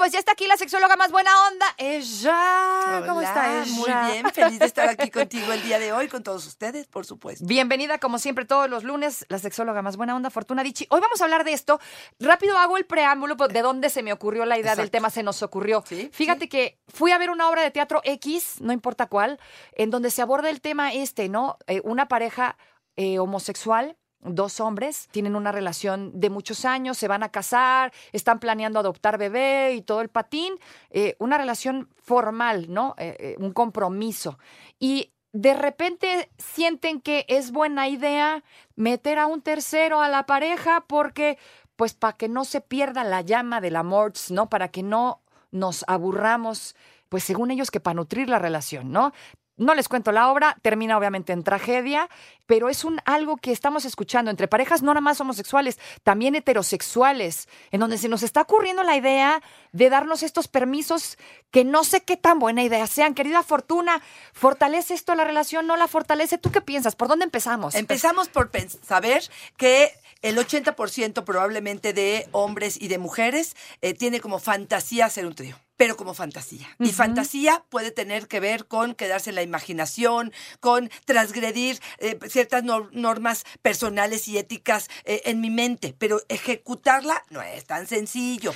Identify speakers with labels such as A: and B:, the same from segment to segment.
A: Pues ya está aquí la sexóloga más buena onda, ella. ¿Cómo está
B: Hola,
A: ella?
B: Muy bien, feliz de estar aquí contigo el día de hoy, con todos ustedes, por supuesto.
A: Bienvenida, como siempre, todos los lunes, la sexóloga más buena onda, Fortuna Dichi. Hoy vamos a hablar de esto. Rápido hago el preámbulo pues, de dónde se me ocurrió la idea del
B: Exacto.
A: tema, se nos ocurrió.
B: Sí,
A: Fíjate
B: sí.
A: que fui a ver una obra de teatro X, no importa cuál, en donde se aborda el tema este, ¿no? Eh, una pareja eh, homosexual. Dos hombres tienen una relación de muchos años, se van a casar, están planeando adoptar bebé y todo el patín, eh, una relación formal, ¿no? Eh, eh, un compromiso. Y de repente sienten que es buena idea meter a un tercero a la pareja porque, pues, para que no se pierda la llama del amor, ¿no? Para que no nos aburramos, pues, según ellos, que para nutrir la relación, ¿no? No les cuento la obra, termina obviamente en tragedia, pero es un algo que estamos escuchando entre parejas no nada más homosexuales, también heterosexuales, en donde se nos está ocurriendo la idea de darnos estos permisos que no sé qué tan buena idea sean. Querida Fortuna, ¿fortalece esto la relación? ¿No la fortalece? ¿Tú qué piensas? ¿Por dónde empezamos?
B: Empezamos por saber que el 80% probablemente de hombres y de mujeres eh, tiene como fantasía hacer un trío. Pero como fantasía. Y fantasía puede tener que ver con quedarse en la imaginación, con transgredir eh, ciertas nor- normas personales y éticas eh, en mi mente. Pero ejecutarla no es tan sencillo.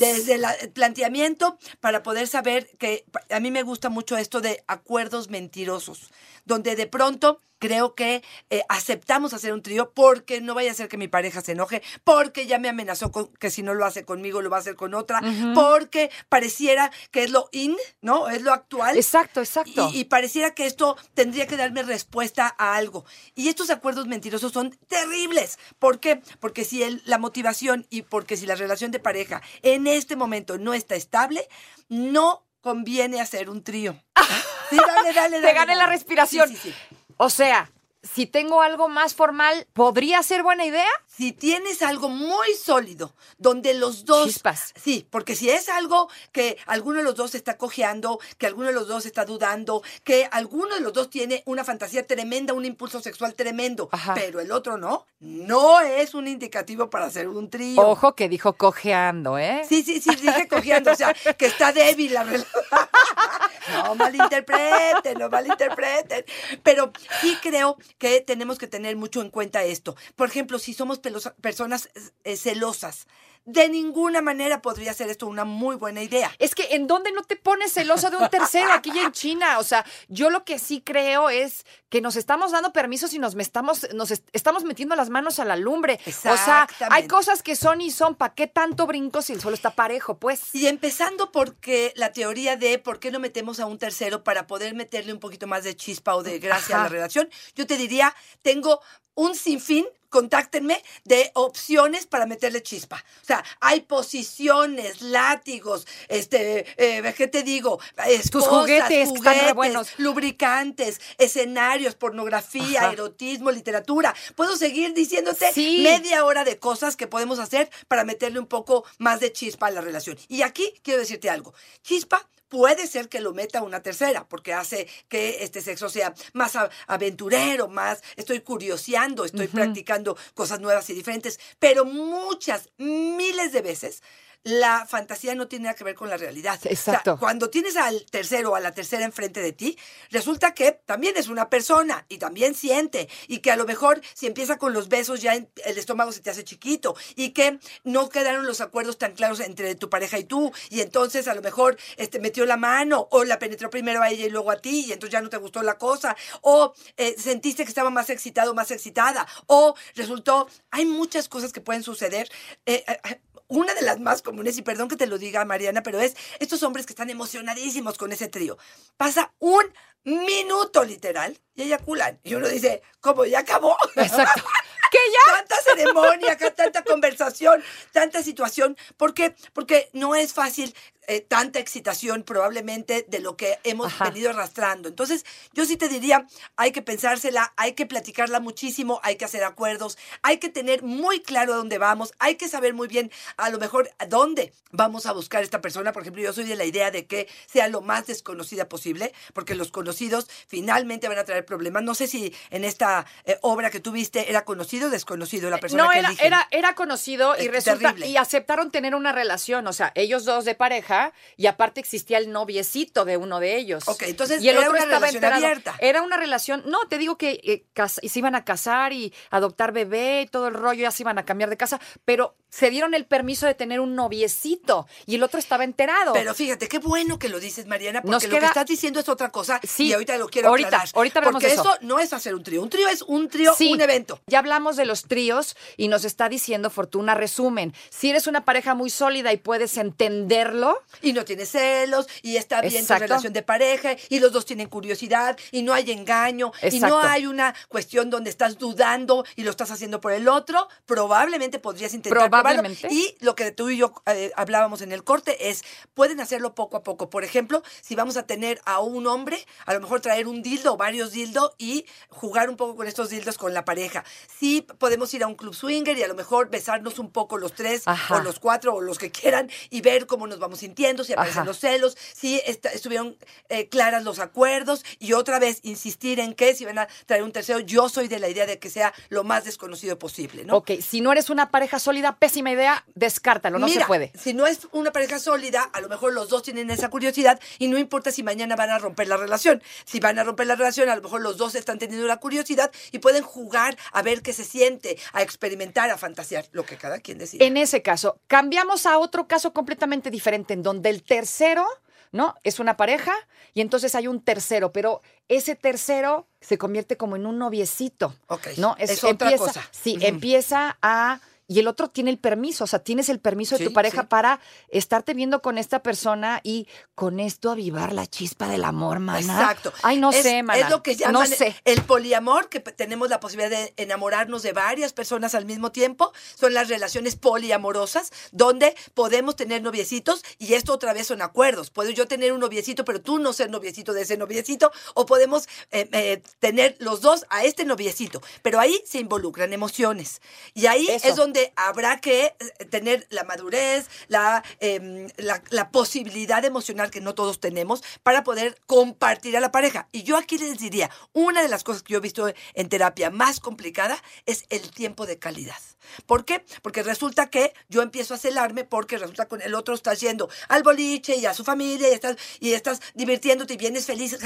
B: Desde la- el planteamiento, para poder saber que a mí me gusta mucho esto de acuerdos mentirosos, donde de pronto creo que eh, aceptamos hacer un trío porque no vaya a ser que mi pareja se enoje, porque ya me amenazó con que si no lo hace conmigo lo va a hacer con otra, porque pareciera que es lo in, ¿no? Es lo actual.
A: Exacto, exacto.
B: Y, y pareciera que esto tendría que darme respuesta a algo. Y estos acuerdos mentirosos son terribles. ¿Por qué? Porque si el- la motivación y porque si la relación de pareja en este momento no está estable, no conviene hacer un trío. Sí, dale, dale,
A: Te
B: dale,
A: gane la respiración.
B: Sí, sí, sí.
A: O sea, si tengo algo más formal, ¿podría ser buena idea?
B: Si tienes algo muy sólido, donde los dos...
A: Chispas.
B: Sí, porque si es algo que alguno de los dos está cojeando, que alguno de los dos está dudando, que alguno de los dos tiene una fantasía tremenda, un impulso sexual tremendo,
A: Ajá.
B: pero el otro no, no es un indicativo para hacer un trío.
A: Ojo que dijo cojeando, ¿eh?
B: Sí, sí, sí, dije cojeando, o sea, que está débil la relación. No malinterpreten, no malinterpreten. Pero sí creo que tenemos que tener mucho en cuenta esto. Por ejemplo, si somos personas eh, celosas, de ninguna manera podría ser esto una muy buena idea.
A: Es que en dónde no te pones celoso de un tercero aquí en China. O sea, yo lo que sí creo es que nos estamos dando permisos y nos, estamos, nos est- estamos metiendo las manos a la lumbre. O sea, hay cosas que son y son. ¿Para qué tanto brinco si el suelo está parejo? Pues.
B: Y empezando porque la teoría de por qué no metemos a un tercero para poder meterle un poquito más de chispa o de gracia a la relación, yo te diría, tengo un sinfín, contáctenme, de opciones para meterle chispa. O sea, hay posiciones, látigos, este, eh, ¿qué te digo? Esposas,
A: juguetes, están re
B: juguetes,
A: buenos.
B: lubricantes, escenarios, pornografía,
A: Ajá.
B: erotismo, literatura. Puedo seguir diciéndote
A: Sí.
B: media hora de cosas que podemos hacer para meterle un poco más de chispa a la relación. Y aquí quiero decirte algo. Chispa puede ser que lo meta una tercera, porque hace que este sexo sea más aventurero, más estoy curioseando, estoy practicando cosas nuevas y diferentes, pero muchas, miles de veces la fantasía no tiene nada que ver con la realidad. O sea,
A: Exacto.
B: cuando tienes al tercero o a la tercera enfrente de ti, resulta que también es una persona y también siente y que a lo mejor si empieza con los besos ya el estómago se te hace chiquito y que no quedaron los acuerdos tan claros entre tu pareja y tú y entonces a lo mejor este, metió la mano o la penetró primero a ella y luego a ti y entonces ya no te gustó la cosa o eh, sentiste que estaba más excitado más excitada o resultó, hay muchas cosas que pueden suceder. Eh, eh, una de las más comunes, y perdón que te lo diga Mariana, pero es estos hombres que están emocionadísimos con ese trío. Pasa un minuto literal y eyaculan. Y uno dice, ¿cómo? ¿Ya acabó?
A: Exacto. que ya.
B: Tanta ceremonia, tanta conversación, tanta situación. ¿Por qué? Porque no es fácil eh, tanta excitación probablemente de lo que hemos
A: Ajá.
B: venido arrastrando. Entonces, yo sí te diría, hay que pensársela, hay que platicarla muchísimo, hay que hacer acuerdos, hay que tener muy claro a dónde vamos, hay que saber muy bien a lo mejor a dónde vamos a buscar esta persona. Por ejemplo, yo soy de la idea de que sea lo más desconocida posible, porque los conocidos finalmente van a traer problemas. No sé si en esta eh, obra que tú viste era conocido o desconocido la persona
A: no,
B: que
A: era,
B: eligen.
A: era, era conocido y
B: Es
A: resulta
B: terrible.
A: y aceptaron tener una relación, o sea, ellos dos de pareja y aparte existía el noviecito de uno de ellos.
B: Ok, entonces
A: y el
B: era
A: otro
B: una
A: estaba
B: relación
A: enterado.
B: abierta.
A: Era una relación, no, te digo que eh, cas- se iban a casar y adoptar bebé y todo el rollo, ya se iban a cambiar de casa, pero se dieron el permiso de tener un noviecito y el otro estaba enterado.
B: Pero fíjate, qué bueno que lo dices, Mariana, porque
A: Nos
B: lo que estás diciendo es otra cosa
A: Sí,
B: y ahorita lo quiero
A: ahorita,
B: aclarar.
A: ahorita hablamos
B: Porque
A: de eso.
B: no es hacer un trío. Un trío es un trío,
A: Sí,
B: un evento.
A: Ya hablamos de los tríos y nos está diciendo Fortuna resumen. Si eres una pareja muy sólida y puedes entenderlo,
B: Y no tiene celos, y está bien
A: Exacto.
B: tu relación de pareja, y los dos tienen curiosidad, y no hay engaño, y no hay una cuestión donde estás dudando y lo estás haciendo por el otro, probablemente podrías intentar probarlo.
A: Probablemente.
B: Y lo que tú y yo eh, hablábamos en el corte es, pueden hacerlo poco a poco. Por ejemplo, si vamos a tener a un hombre, a lo mejor traer un dildo o varios dildos y jugar un poco con estos dildos con la pareja. Sí podemos ir a un club swinger y a lo mejor besarnos un poco los tres
A: Ajá.
B: o los cuatro o los que quieran y ver cómo nos vamos sintiendo, si aparecen
A: Ajá.
B: los celos, si estuvieron eh, claras los acuerdos y otra vez insistir en que si van a traer un tercero, yo soy de la idea de que sea lo más desconocido posible, ¿no?
A: ok, si no eres una pareja sólida, pésima idea, descártalo, no
B: Mira,
A: se puede.
B: Si no es una pareja sólida, a lo mejor los dos tienen esa curiosidad y no importa si mañana van a romper la relación. Si van a romper la relación, a lo mejor los dos están teniendo la curiosidad y pueden jugar a ver qué se siente, a experimentar, a fantasear, lo que cada quien decida.
A: En ese caso, cambiamos a otro caso completamente diferente, en donde el tercero, ¿no? Es una pareja y entonces hay un tercero, pero ese tercero se convierte como en un noviecito.
B: Ok,
A: ¿no?
B: es otra
A: empieza-
B: cosa.
A: Sí, empieza a. Y el otro tiene el permiso, o sea, tienes el permiso de tu pareja
B: sí.
A: para estarte viendo con esta persona y con esto avivar la chispa del amor, mana.
B: Exacto.
A: Ay, no
B: es,
A: sé, mana.
B: Es lo que llaman
A: No sé.
B: el poliamor, que tenemos la posibilidad de enamorarnos de varias personas al mismo tiempo. Son las relaciones poliamorosas, donde podemos tener noviecitos y esto otra vez son acuerdos. Puedo yo tener un noviecito, pero tú no ser noviecito de ese noviecito, o podemos eh, eh, tener los dos a este noviecito. Pero ahí se involucran emociones. Y ahí
A: Eso.
B: es donde habrá que eh, tener la madurez, la, em, la, la posibilidad emocional que no todos tenemos para poder compartir a la pareja. Y yo aquí les diría, una de las cosas que yo he visto en terapia más complicada es el tiempo de calidad. ¿Por qué? Porque resulta que yo empiezo a celarme porque resulta que el otro está yendo al boliche y a su familia y estás, y estás divirtiéndote y vienes feliz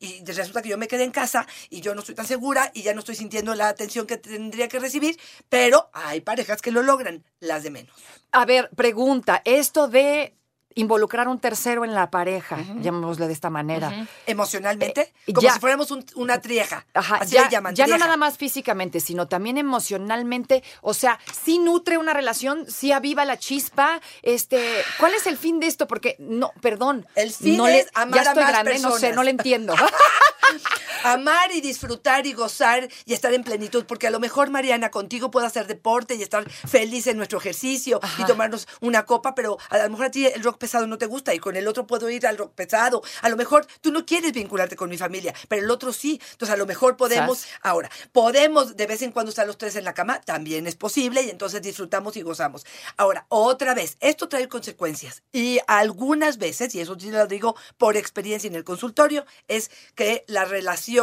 B: y resulta que yo me quedé en casa y yo no estoy tan segura y ya no estoy sintiendo la atención que tendría que recibir, pero hay parejas que lo logran, las de menos.
A: A ver, pregunta, esto de involucrar a un tercero en la pareja, llamémosle de esta manera.
B: Emocionalmente,
A: Eh,
B: como
A: ya.
B: si fuéramos un- una trieja.
A: Ajá,
B: Así
A: ya,
B: le llaman.
A: ya no nada más físicamente, sino también emocionalmente. O sea, sí nutre una relación, sí aviva la chispa. Este, ¿cuál es el fin de esto? Porque no, perdón.
B: El fin
A: no
B: es amar
A: ya
B: a
A: estoy
B: más
A: grande, no sé,
B: personas.
A: no le entiendo.
B: Amar y disfrutar y gozar y estar en plenitud, porque a lo mejor, Mariana, contigo puedo hacer deporte y estar feliz en nuestro ejercicio y tomarnos una copa, pero a lo mejor a ti el rock pesado no te gusta y con el otro puedo ir al rock pesado. A lo mejor tú no quieres vincularte con mi familia, pero el otro sí. Entonces a lo mejor podemos,
A: Sas.
B: ahora, podemos de vez en cuando estar los tres en la cama, también es posible y entonces disfrutamos y gozamos. Ahora, otra vez, esto trae consecuencias y algunas veces, y eso sí lo digo por experiencia en el consultorio, es que la relación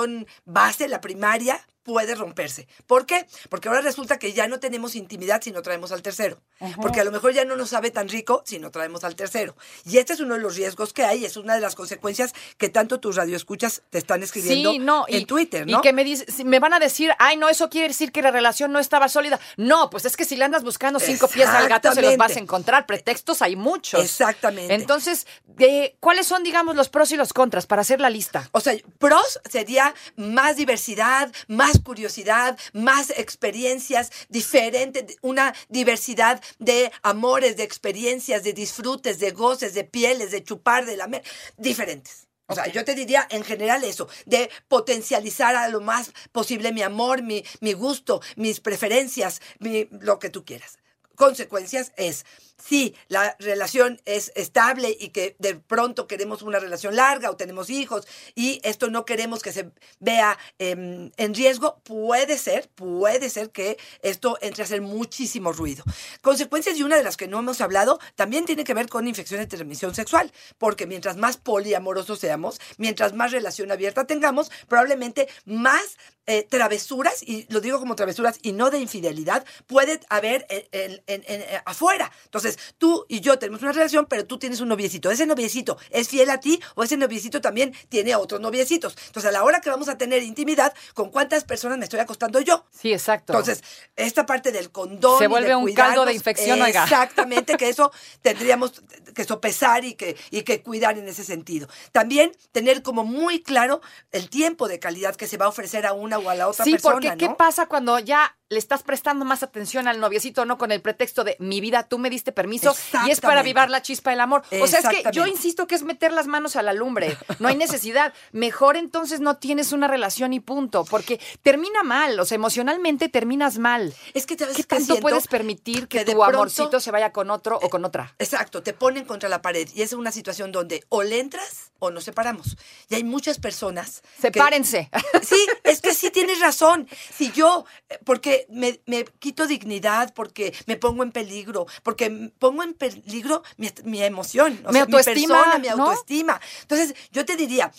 B: base, la primaria, puede romperse. ¿Por qué? Porque ahora resulta que ya no tenemos intimidad si no traemos al tercero. Porque a lo mejor ya no nos sabe tan rico si no traemos al tercero. Y este es uno de los riesgos que hay, es una de las consecuencias que tanto tus radioescuchas te están escribiendo
A: Sí, no,
B: en
A: y,
B: Twitter, ¿no?
A: Y que me, dice, me van a decir, ay, no, eso quiere decir que la relación no estaba sólida. No, pues es que si le andas buscando cinco pies al gato, se los vas a encontrar. Pretextos hay muchos.
B: Exactamente.
A: Entonces, de, ¿cuáles son, digamos, los pros y los contras para hacer la lista?
B: O sea, pros sería más diversidad, más curiosidad, más experiencias diferentes, una diversidad de amores, de experiencias, de disfrutes, de goces, de pieles, de chupar, de lamer, diferentes. O sea, yo te diría en general eso, de potencializar a lo más posible mi amor, mi, mi gusto, mis preferencias, mi- lo que tú quieras. Consecuencias es, si la relación es estable y que de pronto queremos una relación larga o tenemos hijos y esto no queremos que se vea em, en riesgo, puede ser, puede ser que esto entre a hacer muchísimo ruido. Consecuencias y una de las que no hemos hablado también tiene que ver con infecciones de transmisión sexual, porque mientras más poliamorosos seamos, mientras más relación abierta tengamos, probablemente más eh, travesuras, y lo digo como travesuras y no de infidelidad, puede haber en, eh, afuera. Entonces, tú y yo tenemos una relación, pero tú tienes un noviecito. Ese noviecito es fiel a ti o ese noviecito también tiene a otros noviecitos. Entonces, a la hora que vamos a tener intimidad, ¿con cuántas personas me estoy acostando yo?
A: Sí, exacto.
B: Entonces, esta parte del condón.
A: Se vuelve un caldo de infección,
B: oiga. Exactamente, que eso tendríamos que sopesar y que, y que cuidar en ese sentido. También tener como muy claro el tiempo de calidad que se va a ofrecer a una o a la otra
A: sí,
B: persona.
A: Sí, porque ¿qué pasa cuando ya le estás prestando más atención al noviecito, no con el pretexto de mi vida, tú me diste permiso y es para avivar la chispa del amor? O sea, es que yo insisto que es meter las manos a la lumbre, no hay necesidad. Mejor entonces no tienes una relación y punto, porque termina mal, o sea, emocionalmente terminas mal.
B: Es que te
A: ¿Qué tanto puedes permitir que, tu amorcito se vaya con otro o con otra?
B: Exacto, te ponen contra la pared y es una situación donde o le entras o nos separamos. Y hay muchas personas.
A: Sepárense.
B: sí, es que sí tienes razón. Si yo, eh, porque me, quito dignidad, porque me pongo en peligro, porque pongo en peligro mi, emoción,
A: mi autoestima,
B: mi, persona, mi autoestima. Entonces, yo te diría,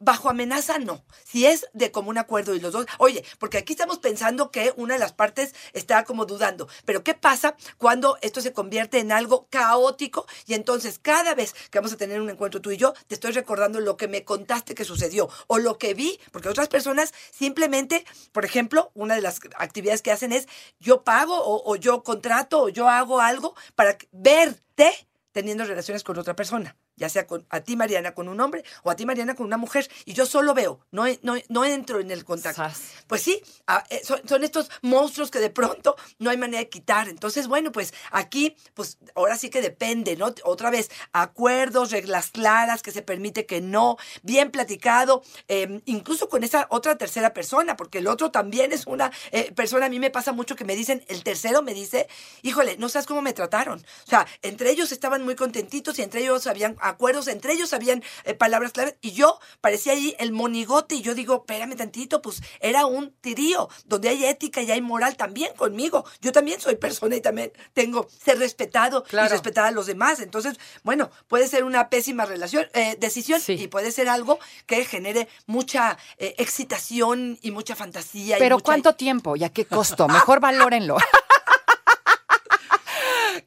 B: bajo amenaza no. Si es de común acuerdo y los dos, oye, porque aquí estamos pensando que una de las partes está como dudando, pero ¿qué pasa cuando esto se convierte en algo caótico y entonces cada vez que vamos a tener un encuentro tú y yo, te estoy recordando lo que me contaste que sucedió o lo que vi, porque otras personas simplemente, por ejemplo, una de las actividades que hacen es yo pago o, yo contrato o yo hago algo para verte teniendo relaciones con otra persona ya sea con, a ti Mariana con un hombre o a ti Mariana con una mujer, y yo solo veo, no, no, no entro en el contacto. Pues sí, eh, son, estos monstruos que de pronto no hay manera de quitar. Entonces, bueno, pues aquí, pues ahora sí que depende, ¿no? Otra vez, acuerdos, reglas claras, que se permite que no, bien platicado, em, incluso con esa otra tercera persona, porque el otro también es una eh, persona, a mí me pasa mucho que me dicen, el tercero me dice, híjole, no sabes cómo me trataron. O sea, entre ellos estaban muy contentitos y entre ellos habían acuerdos, entre ellos habían eh, palabras claves y yo parecía ahí el monigote y yo digo, espérame tantito, pues era un tirío donde hay ética y hay moral también conmigo. Yo también soy persona y también tengo ser respetado y respetar a los demás. Entonces, bueno, puede ser una pésima relación, eh, decisión y puede ser algo que genere mucha eh, excitación y mucha fantasía.
A: Pero ¿cuánto tiempo y a qué costo? Mejor valórenlo.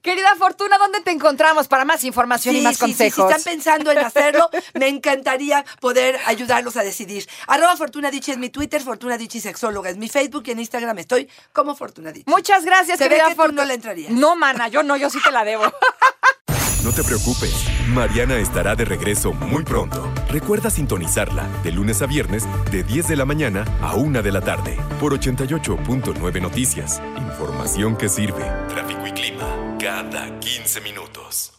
A: Querida Fortuna, ¿dónde te encontramos para más información y más consejos?
B: si están pensando en hacerlo, me encantaría poder ayudarlos a decidir. Arroba Fortuna Dichi es mi Twitter, Fortuna Dichi Sexóloga es mi Facebook y en Instagram estoy como Fortuna Dichi.
A: Muchas gracias, querida Fortuna.
B: no le entrarías.
A: No, mana, yo no, yo sí te la debo.
C: No te preocupes, Mariana estará de regreso muy pronto. Recuerda sintonizarla de lunes a viernes de 10 de la mañana a 1 de la tarde por 88.9 Noticias. Información que sirve. Tráfico y clima cada 15 minutos.